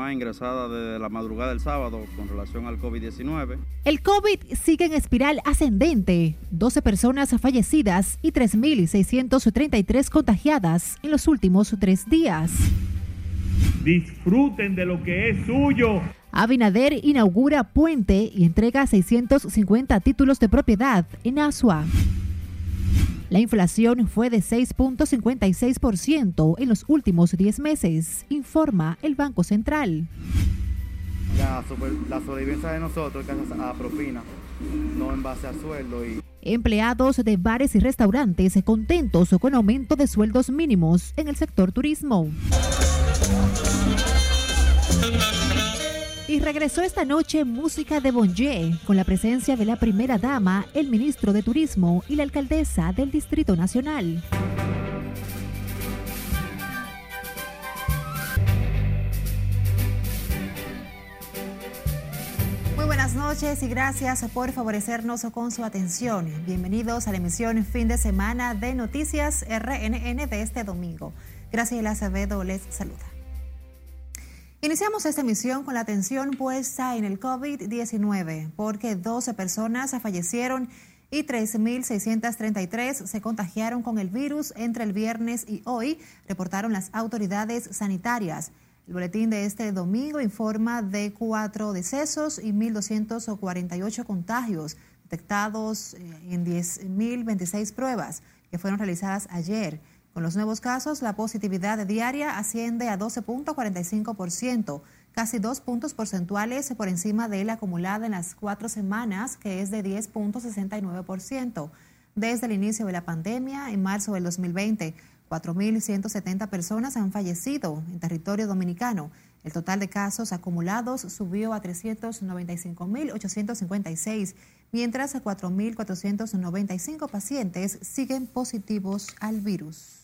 mamá ingresada desde la madrugada del sábado con relación al COVID-19. El COVID sigue en espiral ascendente. 12 personas fallecidas y 3.633 contagiadas en los últimos tres días. Disfruten de lo que es suyo. Abinader inaugura puente y entrega 650 títulos de propiedad en Asua. La inflación fue de 6.56% en los últimos 10 meses, informa el Banco Central. La, sobrevivencia de nosotros gracias a propina, no en base a sueldo. Y... Empleados de bares y restaurantes contentos con aumento de sueldos mínimos en el sector turismo. Y regresó esta noche música de Bonje con la presencia de la primera dama, el ministro de Turismo y la alcaldesa del Distrito Nacional. Muy buenas noches y gracias por favorecernos con su atención. Bienvenidos a la emisión fin de semana de Noticias RNN de este domingo. Gracias, Acevedo les saluda. Iniciamos esta emisión con la atención puesta en el COVID-19, porque 12 personas fallecieron y 13.633 se contagiaron con el virus entre el viernes y hoy, reportaron las autoridades sanitarias. El boletín de este domingo informa de cuatro decesos y 1.248 contagios detectados eh, en 10.026 pruebas que fueron realizadas ayer. Con los nuevos casos, la positividad diaria asciende a 12.45%, casi dos puntos porcentuales por encima de la acumulada en las cuatro semanas, que es de 10.69%. Desde el inicio de la pandemia, en marzo del 2020, 4.170 personas han fallecido en territorio dominicano. El total de casos acumulados subió a 395.856, mientras a 4.495 pacientes siguen positivos al virus.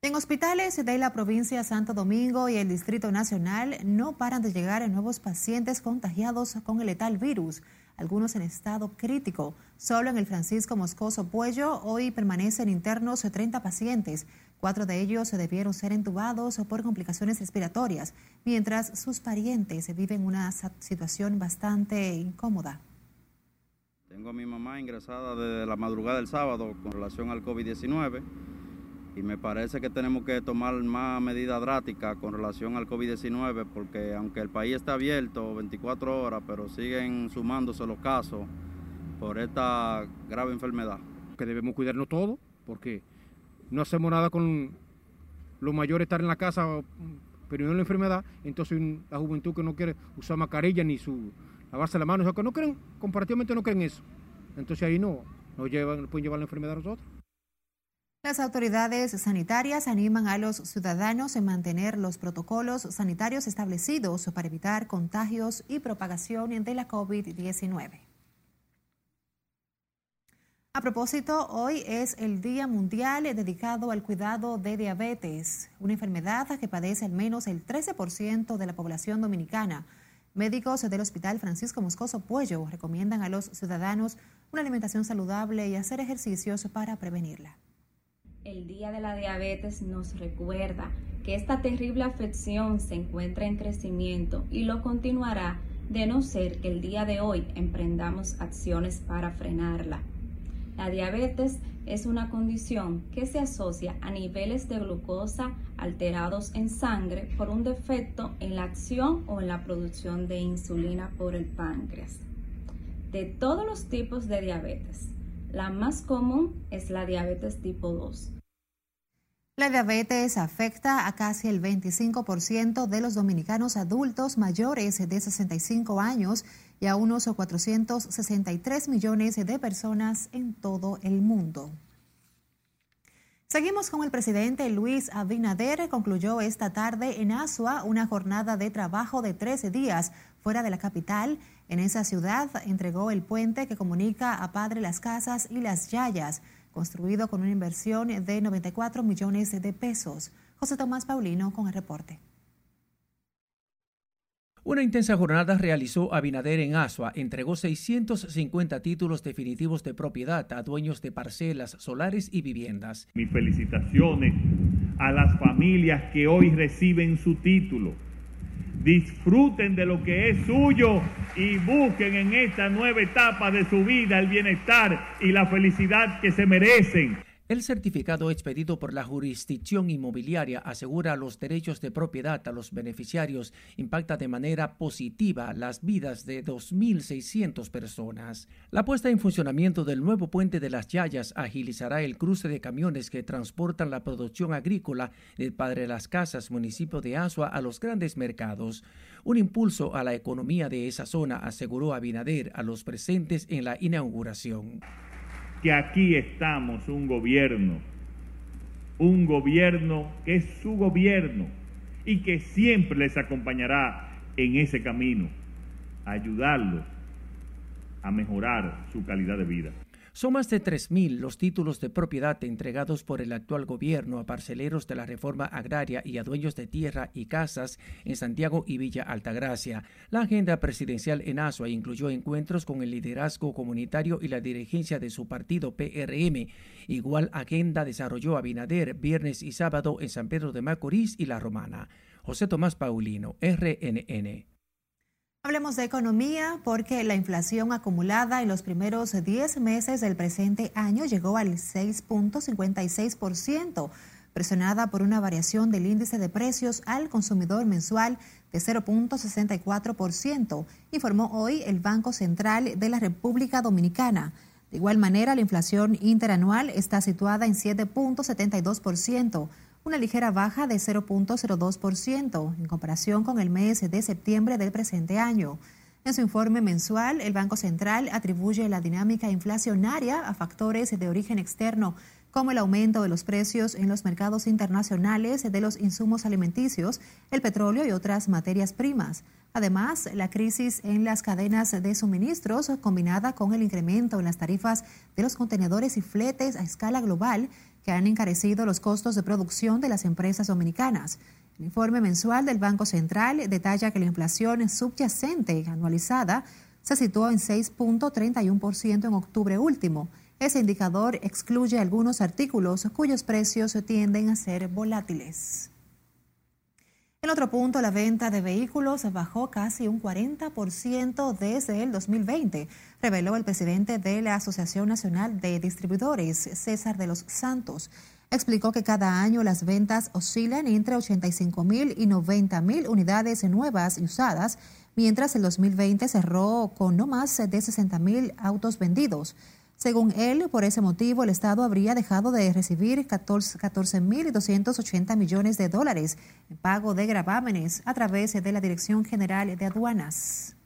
En hospitales de la provincia de Santo Domingo y el Distrito Nacional no paran de llegar nuevos pacientes contagiados con el letal virus, algunos en estado crítico. Solo en el Francisco Moscoso Puello hoy permanecen internos 30 pacientes. Cuatro de ellos debieron ser entubados por complicaciones respiratorias, mientras sus parientes viven una situación bastante incómoda. Tengo a mi mamá ingresada desde la madrugada del sábado con relación al COVID-19 y me parece que tenemos que tomar más medidas drásticas con relación al COVID-19 porque aunque el país está abierto 24 horas, pero siguen sumándose los casos por esta grave enfermedad. Que debemos cuidarnos todos porque no hacemos nada con lo mayor estar en la casa pero no la enfermedad, entonces la juventud que no quiere usar mascarilla ni su lavarse la mano, o que no creen, comparativamente no creen eso. Entonces ahí no, nos llevan, pueden llevar la enfermedad a nosotros. Las autoridades sanitarias animan a los ciudadanos a mantener los protocolos sanitarios establecidos para evitar contagios y propagación de la COVID-19. A propósito, hoy es el Día Mundial dedicado al cuidado de diabetes, una enfermedad que padece al menos el 13% de la población dominicana. Médicos del Hospital Francisco Moscoso Puello recomiendan a los ciudadanos una alimentación saludable y hacer ejercicios para prevenirla el Día de la Diabetes nos recuerda que esta terrible afección se encuentra en crecimiento y lo continuará de no ser que el día de hoy emprendamos acciones para frenarla. La diabetes es una condición que se asocia a niveles de glucosa alterados en sangre por un defecto en la acción o en la producción de insulina por el páncreas. De todos los tipos de diabetes, la más común es la diabetes tipo 2 la diabetes afecta a casi el 25% de los dominicanos adultos mayores de 65 años y a unos 463 millones de personas en todo el mundo. Seguimos con el presidente Luis Abinader. Concluyó esta tarde en Asua una jornada de trabajo de 13 días fuera de la capital. En esa ciudad entregó el puente que comunica a Padre Las Casas y Las Yayas construido con una inversión de 94 millones de pesos. José Tomás Paulino con el reporte. Una intensa jornada realizó Abinader en Asua. Entregó 650 títulos definitivos de propiedad a dueños de parcelas solares y viviendas. Mis felicitaciones a las familias que hoy reciben su título. Disfruten de lo que es suyo y busquen en esta nueva etapa de su vida el bienestar y la felicidad que se merecen. El certificado expedido por la jurisdicción inmobiliaria asegura los derechos de propiedad a los beneficiarios, impacta de manera positiva las vidas de 2.600 personas. La puesta en funcionamiento del nuevo puente de las Yayas agilizará el cruce de camiones que transportan la producción agrícola del Padre las Casas, municipio de Asua, a los grandes mercados. Un impulso a la economía de esa zona, aseguró Abinader a los presentes en la inauguración que aquí estamos un gobierno, un gobierno que es su gobierno y que siempre les acompañará en ese camino, ayudarlos a mejorar su calidad de vida. Son más de 3.000 los títulos de propiedad entregados por el actual gobierno a parceleros de la reforma agraria y a dueños de tierra y casas en Santiago y Villa Altagracia. La agenda presidencial en Asua incluyó encuentros con el liderazgo comunitario y la dirigencia de su partido PRM. Igual agenda desarrolló Abinader viernes y sábado en San Pedro de Macorís y La Romana. José Tomás Paulino, RNN. Hablemos de economía porque la inflación acumulada en los primeros 10 meses del presente año llegó al 6.56%, presionada por una variación del índice de precios al consumidor mensual de 0.64%, informó hoy el Banco Central de la República Dominicana. De igual manera, la inflación interanual está situada en 7.72% una ligera baja de 0.02% en comparación con el mes de septiembre del presente año. En su informe mensual, el Banco Central atribuye la dinámica inflacionaria a factores de origen externo, como el aumento de los precios en los mercados internacionales de los insumos alimenticios, el petróleo y otras materias primas. Además, la crisis en las cadenas de suministros, combinada con el incremento en las tarifas de los contenedores y fletes a escala global, que han encarecido los costos de producción de las empresas dominicanas. El informe mensual del Banco Central detalla que la inflación subyacente anualizada se situó en 6.31% en octubre último. Ese indicador excluye algunos artículos cuyos precios tienden a ser volátiles. En otro punto, la venta de vehículos bajó casi un 40% desde el 2020, reveló el presidente de la Asociación Nacional de Distribuidores, César de los Santos. Explicó que cada año las ventas oscilan entre 85 mil y 90 mil unidades nuevas y usadas, mientras el 2020 cerró con no más de 60 mil autos vendidos. Según él, por ese motivo, el Estado habría dejado de recibir 14.280 millones de dólares en pago de gravámenes a través de la Dirección General de Aduanas.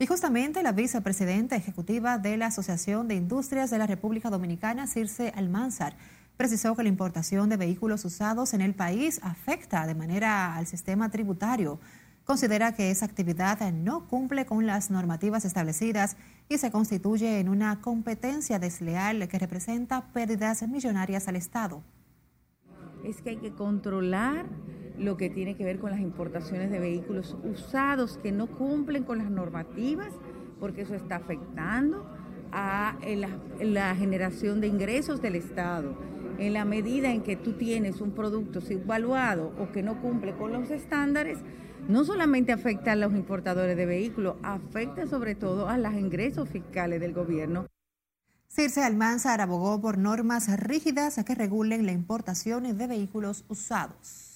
Y justamente la vicepresidenta ejecutiva de la Asociación de Industrias de la República Dominicana, Circe Almanzar, precisó que la importación de vehículos usados en el país afecta de manera al sistema tributario considera que esa actividad no cumple con las normativas establecidas y se constituye en una competencia desleal que representa pérdidas millonarias al Estado. Es que hay que controlar lo que tiene que ver con las importaciones de vehículos usados que no cumplen con las normativas, porque eso está afectando a la, generación de ingresos del Estado. En la medida en que tú tienes un producto subvaluado o que no cumple con los estándares, no solamente afecta a los importadores de vehículos, afecta sobre todo a los ingresos fiscales del gobierno. Circe Almanzar abogó por normas rígidas que regulen la importación de vehículos usados.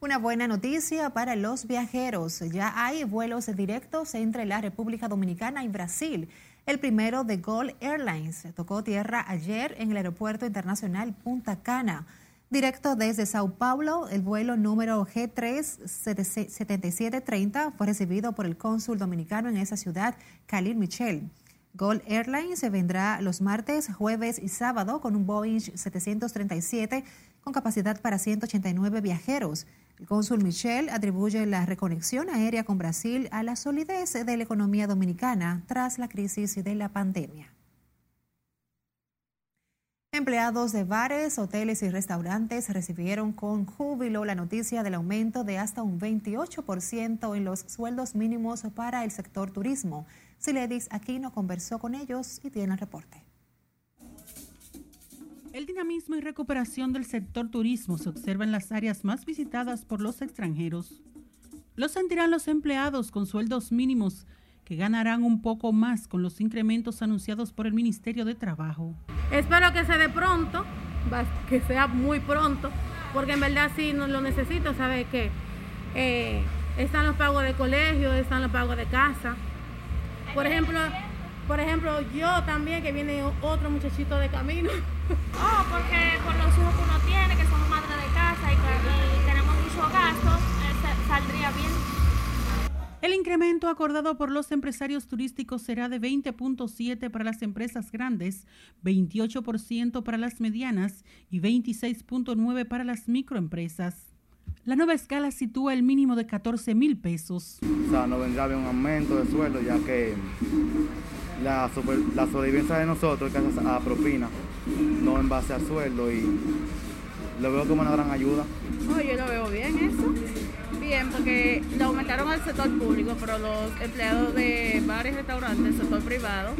Una buena noticia para los viajeros. Ya hay vuelos directos entre la República Dominicana y Brasil. El primero de Gol Airlines tocó tierra ayer en el Aeropuerto Internacional Punta Cana. Directo desde Sao Paulo, el vuelo número G37730 fue recibido por el cónsul dominicano en esa ciudad, Khalil Michel. Gold Airlines se vendrá los martes, jueves y sábado con un Boeing 737 con capacidad para 189 viajeros. El cónsul Michel atribuye la reconexión aérea con Brasil a la solidez de la economía dominicana tras la crisis de la pandemia. Empleados de bares, hoteles y restaurantes recibieron con júbilo la noticia del aumento de hasta un 28% en los sueldos mínimos para el sector turismo. Siledis Aquino conversó con ellos y tiene el reporte. El dinamismo y recuperación del sector turismo se observa en las áreas más visitadas por los extranjeros. Lo sentirán los empleados con sueldos mínimos que ganarán un poco más con los incrementos anunciados por el Ministerio de Trabajo. Espero que sea de pronto, que sea muy pronto, porque en verdad sí lo necesito, ¿sabe qué? Eh, están los pagos de colegio, están los pagos de casa. Por ejemplo, por ejemplo, yo también, que viene otro muchachito de camino. Oh, porque con los hijos que uno tiene, que somos madres de casa y, tenemos muchos gastos, eh, saldría bien. El incremento acordado por los empresarios turísticos será de 20.7 para las empresas grandes, 28% para las medianas y 26.9 para las microempresas. La nueva escala sitúa el mínimo de 14 mil pesos. O sea, no vendrá bien un aumento de sueldo ya que la, la sobrevivencia de nosotros es gracias a propina, no en base a sueldo y lo veo como una gran ayuda. Oh, yo lo veo bien eso. Bien, porque lo aumentaron al sector público, pero los empleados de bares restaurantes del sector privado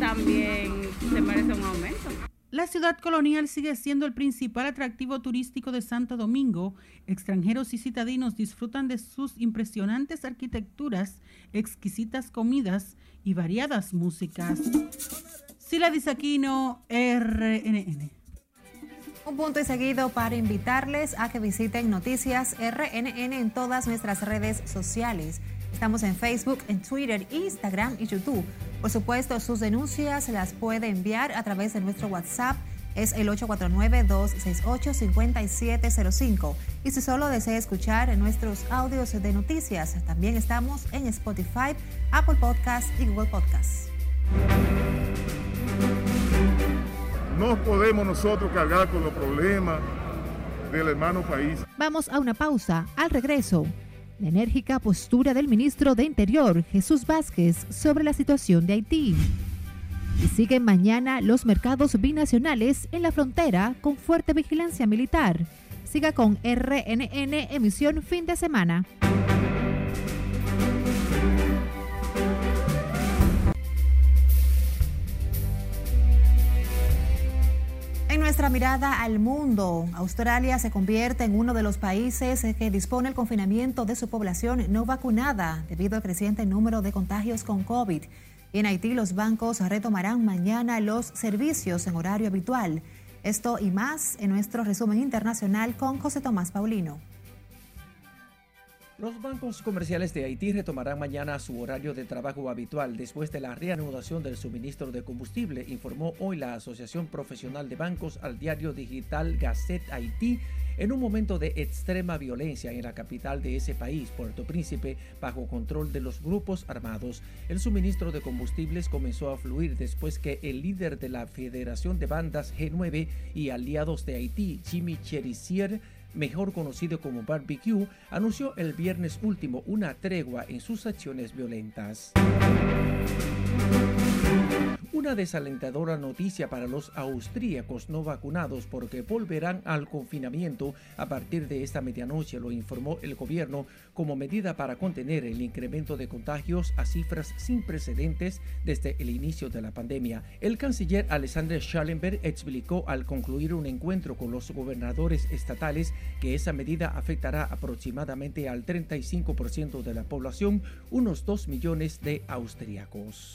también se merecen un aumento. La ciudad colonial sigue siendo el principal atractivo turístico de Santo Domingo. Extranjeros y citadinos disfrutan de sus impresionantes arquitecturas, exquisitas comidas y variadas músicas. Sila Disaquino, RNN. Un punto y seguido para invitarles a que visiten Noticias RNN en todas nuestras redes sociales. Estamos en Facebook, en Twitter, Instagram y YouTube. Por supuesto, sus denuncias las puede enviar a través de nuestro WhatsApp. Es el 849-268-5705. Y si solo desea escuchar nuestros audios de noticias, también estamos en Spotify, Apple Podcasts y Google Podcasts. No podemos nosotros cargar con los problemas del hermano país. Vamos a una pausa. Al regreso, la enérgica postura del ministro de Interior, Jesús Vázquez, sobre la situación de Haití. Y siguen mañana los mercados binacionales en la frontera con fuerte vigilancia militar. Siga con RNN emisión fin de semana. Nuestra mirada al mundo, Australia se convierte en uno de los países que dispone el confinamiento de su población no vacunada debido al creciente número de contagios con COVID. Y en Haití los bancos retomarán mañana los servicios en horario habitual. Esto y más en nuestro resumen internacional con José Tomás Paulino. Los bancos comerciales de Haití retomarán mañana su horario de trabajo habitual después de la reanudación del suministro de combustible, informó hoy la Asociación Profesional de Bancos al diario digital Gazette Haití en un momento de extrema violencia en la capital de ese país, Puerto Príncipe, bajo control de los grupos armados. El suministro de combustibles comenzó a fluir después que el líder de la Federación de Bandas G9 y aliados de Haití, Jimmy Cherisier, mejor conocido como Barbecue, anunció el viernes último una tregua en sus acciones violentas. Una desalentadora noticia para los austríacos no vacunados porque volverán al confinamiento a partir de esta medianoche, lo informó el gobierno como medida para contener el incremento de contagios a cifras sin precedentes desde el inicio de la pandemia. El canciller Alexander Schallenberg explicó al concluir un encuentro con los gobernadores estatales que esa medida afectará aproximadamente al 35% de la población, unos 2 millones de austríacos.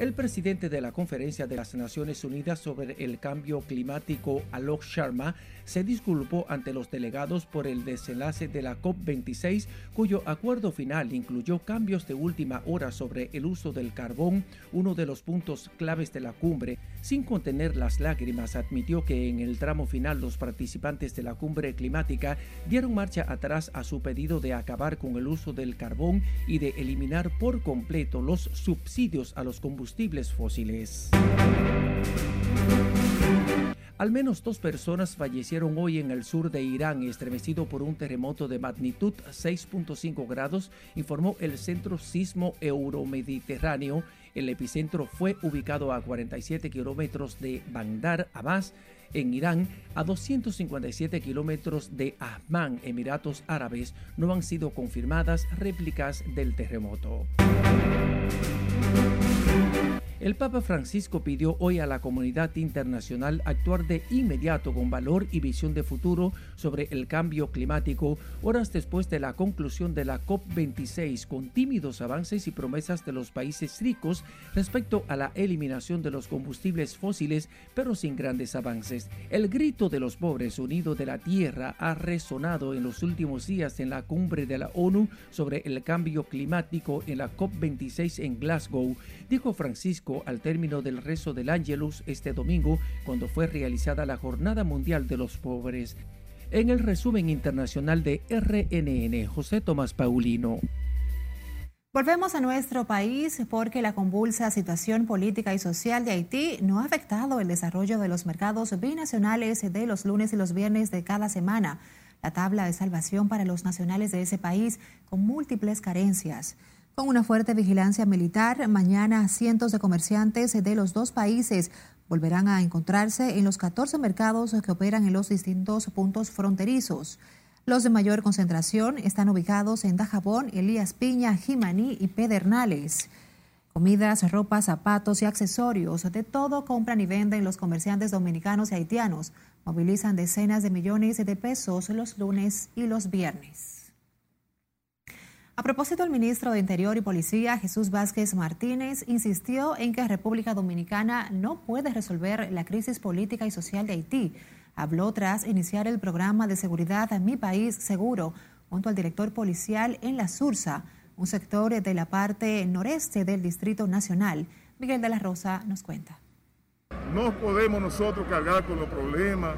El presidente de la Conferencia de las Naciones Unidas sobre el Cambio Climático, Alok Sharma, se disculpó ante los delegados por el desenlace de la COP26, cuyo acuerdo final incluyó cambios de última hora sobre el uso del carbón, uno de los puntos claves de la cumbre. Sin contener las lágrimas, admitió que en el tramo final los participantes de la cumbre climática dieron marcha atrás a su pedido de acabar con el uso del carbón y de eliminar por completo los subsidios a los combustibles fósiles. Al menos dos personas fallecieron hoy en el sur de Irán, estremecido por un terremoto de magnitud 6.5 grados, informó el Centro Sismo Euromediterráneo. El epicentro fue ubicado a 47 kilómetros de Bandar Abbas, en Irán, a 257 kilómetros de Ahman, Emiratos Árabes. No han sido confirmadas réplicas del terremoto. El Papa Francisco pidió hoy a la comunidad internacional actuar de inmediato con valor y visión de futuro sobre el cambio climático, horas después de la conclusión de la COP26, con tímidos avances y promesas de los países ricos respecto a la eliminación de los combustibles fósiles, pero sin grandes avances. El grito de los pobres unido de la tierra ha resonado en los últimos días en la cumbre de la ONU sobre el cambio climático en la COP26 en Glasgow, dijo Francisco al término del rezo del Ángelus este domingo, cuando fue realizada la Jornada Mundial de los Pobres. En el resumen internacional de RNN, José Tomás Paulino. Volvemos a nuestro país porque la convulsa situación política y social de Haití no ha afectado el desarrollo de los mercados binacionales de los lunes y los viernes de cada semana. La tabla de salvación para los nacionales de ese país con múltiples carencias. Con una fuerte vigilancia militar, mañana cientos de comerciantes de los dos países volverán a encontrarse en los 14 mercados que operan en los distintos puntos fronterizos. Los de mayor concentración están ubicados en Dajabón, Elías Piña, Jimaní y Pedernales. Comidas, ropas, zapatos y accesorios, de todo compran y venden los comerciantes dominicanos y haitianos. Movilizan decenas de millones de pesos los lunes y los viernes. A propósito, el ministro de Interior y Policía, Jesús Vázquez Martínez, insistió en que República Dominicana no puede resolver la crisis política y social de Haití. Habló tras iniciar el programa de seguridad Mi País Seguro junto al director policial en La Sursa, un sector de la parte noreste del Distrito Nacional. Miguel de la Rosa nos cuenta. No podemos nosotros cargar con los problemas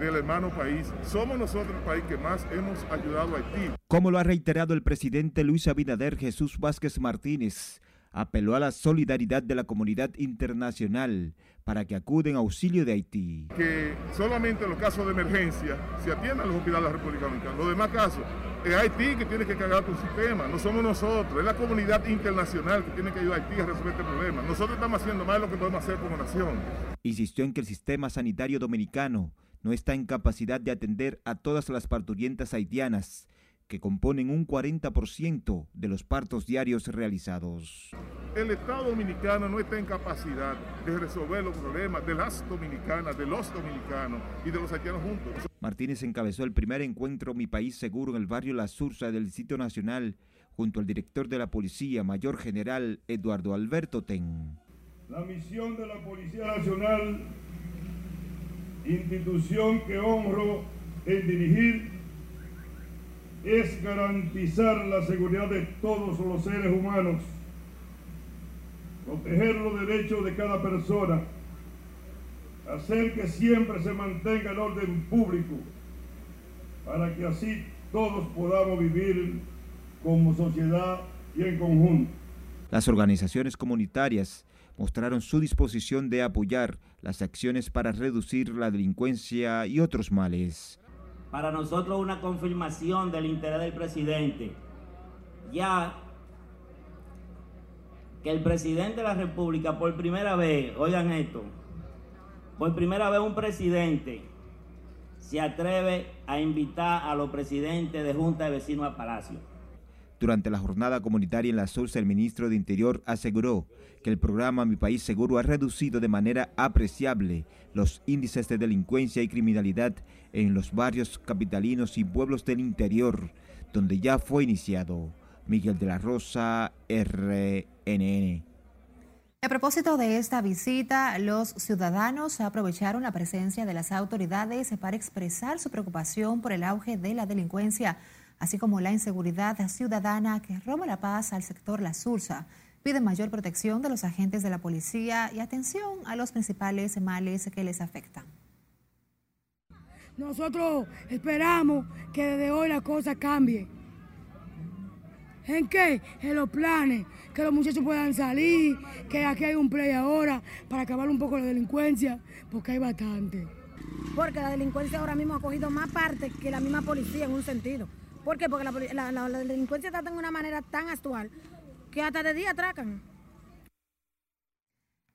del hermano país. Somos nosotros el país que más hemos ayudado a Haití. Como lo ha reiterado el presidente Luis Abinader Jesús Vázquez Martínez, apeló a la solidaridad de la comunidad internacional para que acuden a auxilio de Haití. Que solamente en los casos de emergencia se atiendan los hospitales de la República Dominicana. Los demás casos, es Haití que tiene que cargar con su tema, no somos nosotros, es la comunidad internacional que tiene que ayudar a Haití a resolver este problema. Nosotros estamos haciendo más de lo que podemos hacer como nación. Insistió en que el sistema sanitario dominicano no está en capacidad de atender a todas las parturientas haitianas, que componen un 40% de los partos diarios realizados. El Estado dominicano no está en capacidad de resolver los problemas de las dominicanas, de los dominicanos y de los haitianos juntos. Martínez encabezó el primer encuentro Mi País Seguro en el barrio La Sursa del Sitio Nacional junto al director de la Policía, Mayor General Eduardo Alberto Ten. La misión de la Policía Nacional institución que honro en dirigir, es garantizar la seguridad de todos los seres humanos, proteger los derechos de cada persona, hacer que siempre se mantenga el orden público, para que así todos podamos vivir como sociedad y en conjunto. Las organizaciones comunitarias mostraron su disposición de apoyar las acciones para reducir la delincuencia y otros males. Para nosotros una confirmación del interés del presidente, ya que el presidente de la República por primera vez, oigan esto, por primera vez un presidente se atreve a invitar a los presidentes de Junta de Vecinos a Palacio. Durante la jornada comunitaria en la Sursa, el ministro de Interior aseguró que el programa Mi País Seguro ha reducido de manera apreciable los índices de delincuencia y criminalidad en los barrios capitalinos y pueblos del interior, donde ya fue iniciado. Miguel de la Rosa, RNN. A propósito de esta visita, los ciudadanos aprovecharon la presencia de las autoridades para expresar su preocupación por el auge de la delincuencia así como la inseguridad ciudadana que roba la paz al sector La Sursa. Pide mayor protección de los agentes de la policía y atención a los principales males que les afectan. Nosotros esperamos que desde hoy la cosa cambie. ¿En qué? En los planes, que los muchachos puedan salir, que aquí hay un play ahora para acabar un poco la delincuencia, porque hay bastante. Porque la delincuencia ahora mismo ha cogido más parte que la misma policía en un sentido. ¿Por qué? Porque la, delincuencia está de una manera tan actual que hasta de día atracan.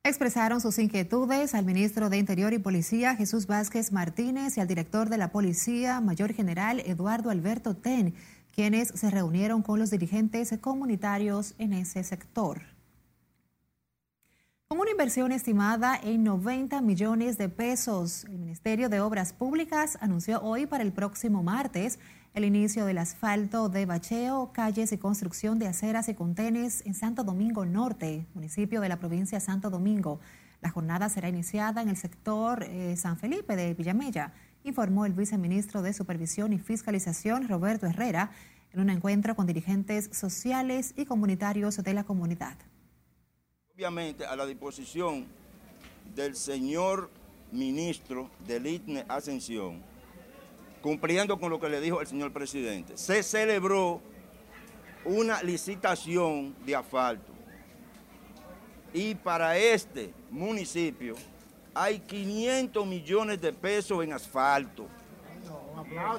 Expresaron sus inquietudes al ministro de Interior y Policía Jesús Vázquez Martínez y al director de la Policía Mayor General Eduardo Alberto Ten, quienes se reunieron con los dirigentes comunitarios en ese sector. Con una inversión estimada en 90 millones de pesos, el Ministerio de Obras Públicas anunció hoy para el próximo martes el inicio del asfalto de bacheo, calles y construcción de aceras y contenes en Santo Domingo Norte, municipio de la provincia de Santo Domingo. La jornada será iniciada en el sector eh, San Felipe de Villamella, informó el viceministro de Supervisión y Fiscalización, Roberto Herrera, en un encuentro con dirigentes sociales y comunitarios de la comunidad obviamente a la disposición del señor ministro del ITNE Ascensión, cumpliendo con lo que le dijo el señor presidente. Se celebró una licitación de asfalto y para este municipio hay 500 millones de pesos en asfalto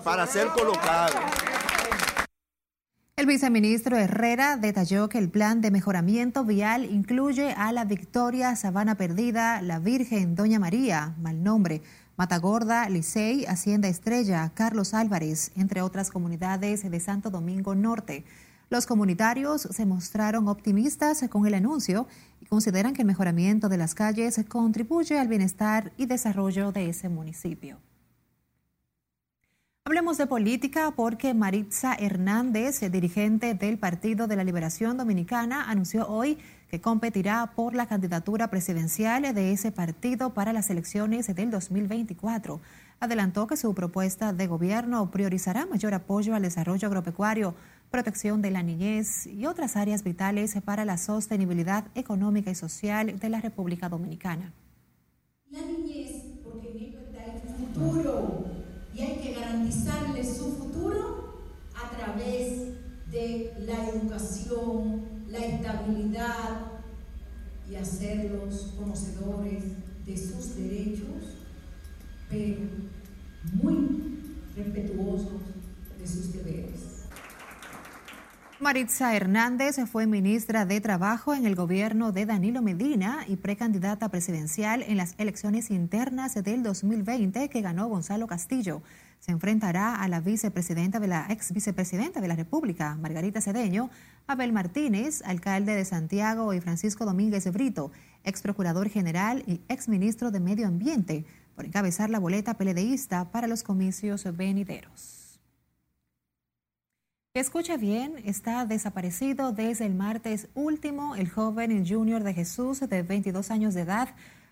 para ser colocado. El viceministro Herrera detalló que el plan de mejoramiento vial incluye a la Victoria, Sabana Perdida, La Virgen, Doña María, Malnombre, Matagorda, Licey, Hacienda Estrella, Carlos Álvarez, entre otras comunidades de Santo Domingo Norte. Los comunitarios se mostraron optimistas con el anuncio y consideran que el mejoramiento de las calles contribuye al bienestar y desarrollo de ese municipio. Hablemos de política porque Maritza Hernández, dirigente del Partido de la Liberación Dominicana, anunció hoy que competirá por la candidatura presidencial de ese partido para las elecciones del 2024. Adelantó que su propuesta de gobierno priorizará mayor apoyo al desarrollo agropecuario, protección de la niñez y otras áreas vitales para la sostenibilidad económica y social de la República Dominicana. La niñez, porque en el futuro y hay que garantizarle su futuro a través de la educación, la estabilidad y hacerlos conocedores de sus derechos, pero muy respetuosos de sus deberes. Maritza Hernández fue ministra de Trabajo en el gobierno de Danilo Medina y precandidata presidencial en las elecciones internas del 2020 que ganó Gonzalo Castillo. Se enfrentará a la vicepresidenta de la ex vicepresidenta de la República, Margarita Cedeño, Abel Martínez, alcalde de Santiago, y Francisco Domínguez Brito, ex procurador general y ex ministro de Medio Ambiente, por encabezar la boleta peledeísta para los comicios venideros. Escucha bien, está desaparecido desde el martes último el joven Junior de Jesús de 22 años de edad,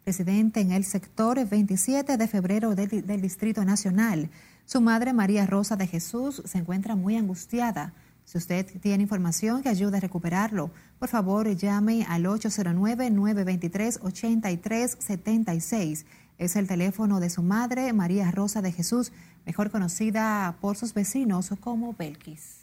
residente en el sector 27 de febrero del, Distrito Nacional. Su madre, María Rosa de Jesús, se encuentra muy angustiada. Si usted tiene información que ayude a recuperarlo, por favor llame al 809-923-8376. Es el teléfono de su madre, María Rosa de Jesús, mejor conocida por sus vecinos como Belkis.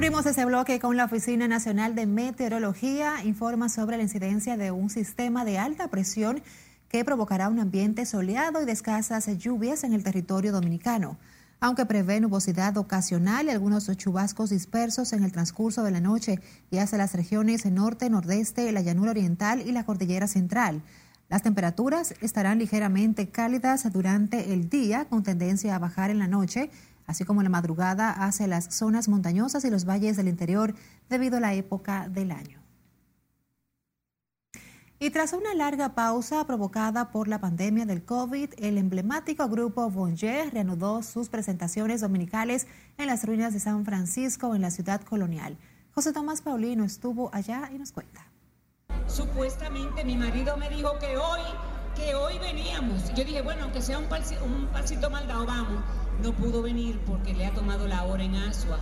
Abrimos ese bloque con la Oficina Nacional de Meteorología. Informa sobre la incidencia de un sistema de alta presión que provocará un ambiente soleado y de escasas lluvias en el territorio dominicano. Aunque prevé nubosidad ocasional y algunos chubascos dispersos en el transcurso de la noche y hacia las regiones norte, nordeste, la llanura oriental y la cordillera central. Las temperaturas estarán ligeramente cálidas durante el día con tendencia a bajar en la noche así como la madrugada hacia las zonas montañosas y los valles del interior debido a la época del año. Y tras una larga pausa provocada por la pandemia del COVID, el emblemático grupo Bonje reanudó sus presentaciones dominicales en las ruinas de San Francisco en la ciudad colonial. José Tomás Paulino estuvo allá y nos cuenta. Supuestamente mi marido me dijo que hoy, que hoy veníamos. Yo dije, bueno, aunque sea un, un pasito dado, vamos no pudo venir porque le ha tomado la hora en Asua.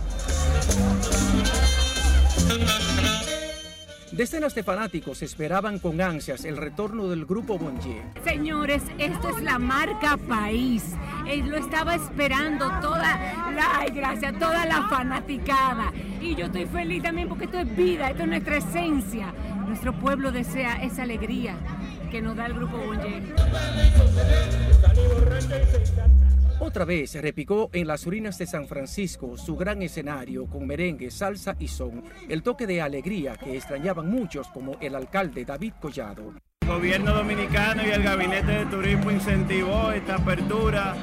Decenas de fanáticos esperaban con ansias el retorno del grupo Bonje. Señores, esto es la marca país. Él lo estaba esperando toda la, gracias, toda la fanaticada. Y yo estoy feliz también porque esto es vida, esto es nuestra esencia. Nuestro pueblo desea esa alegría que nos da el grupo Bonje. Otra vez repicó en las ruinas de San Francisco su gran escenario con merengue, salsa y son, el toque de alegría que extrañaban muchos como el alcalde David Collado. gobierno dominicano y el gabinete de turismo incentivó esta apertura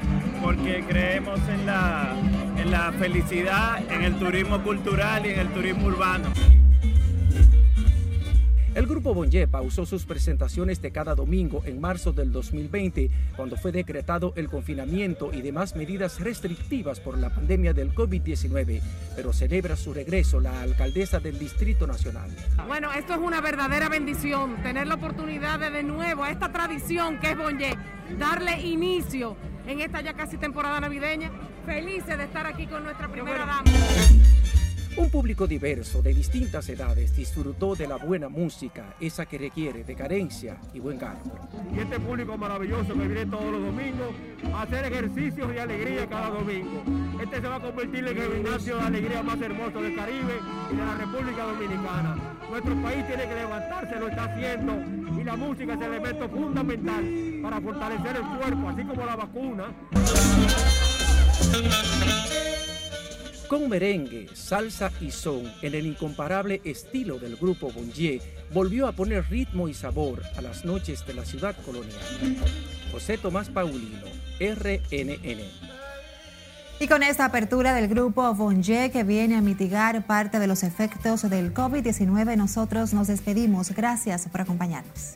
porque creemos en la, en la felicidad, en el turismo cultural y en el turismo urbano. El grupo Bonje pausó sus presentaciones de cada domingo en marzo del 2020, cuando fue decretado el confinamiento y demás medidas restrictivas por la pandemia del COVID-19, pero celebra su regreso la alcaldesa del Distrito Nacional. Bueno, esto es una verdadera bendición, tener la oportunidad de de nuevo a esta tradición que es Bonje, darle inicio en esta ya casi temporada navideña. Felices de estar aquí con nuestra primera dama. Un público diverso de distintas edades disfrutó de la buena música, esa que requiere de carencia y buen gasto. Y este público maravilloso que viene todos los domingos a hacer ejercicios y alegría cada domingo. Este se va a convertir en el gimnasio de alegría más hermoso del Caribe y de la República Dominicana. Nuestro país tiene que levantarse, lo está haciendo y la música es el elemento fundamental para fortalecer el cuerpo, así como la vacuna. Con merengue, salsa y son en el incomparable estilo del grupo Bonje, volvió a poner ritmo y sabor a las noches de la ciudad colonial. José Tomás Paulino, RNN. Y con esta apertura del grupo Bonje que viene a mitigar parte de los efectos del COVID-19, nosotros nos despedimos. Gracias por acompañarnos.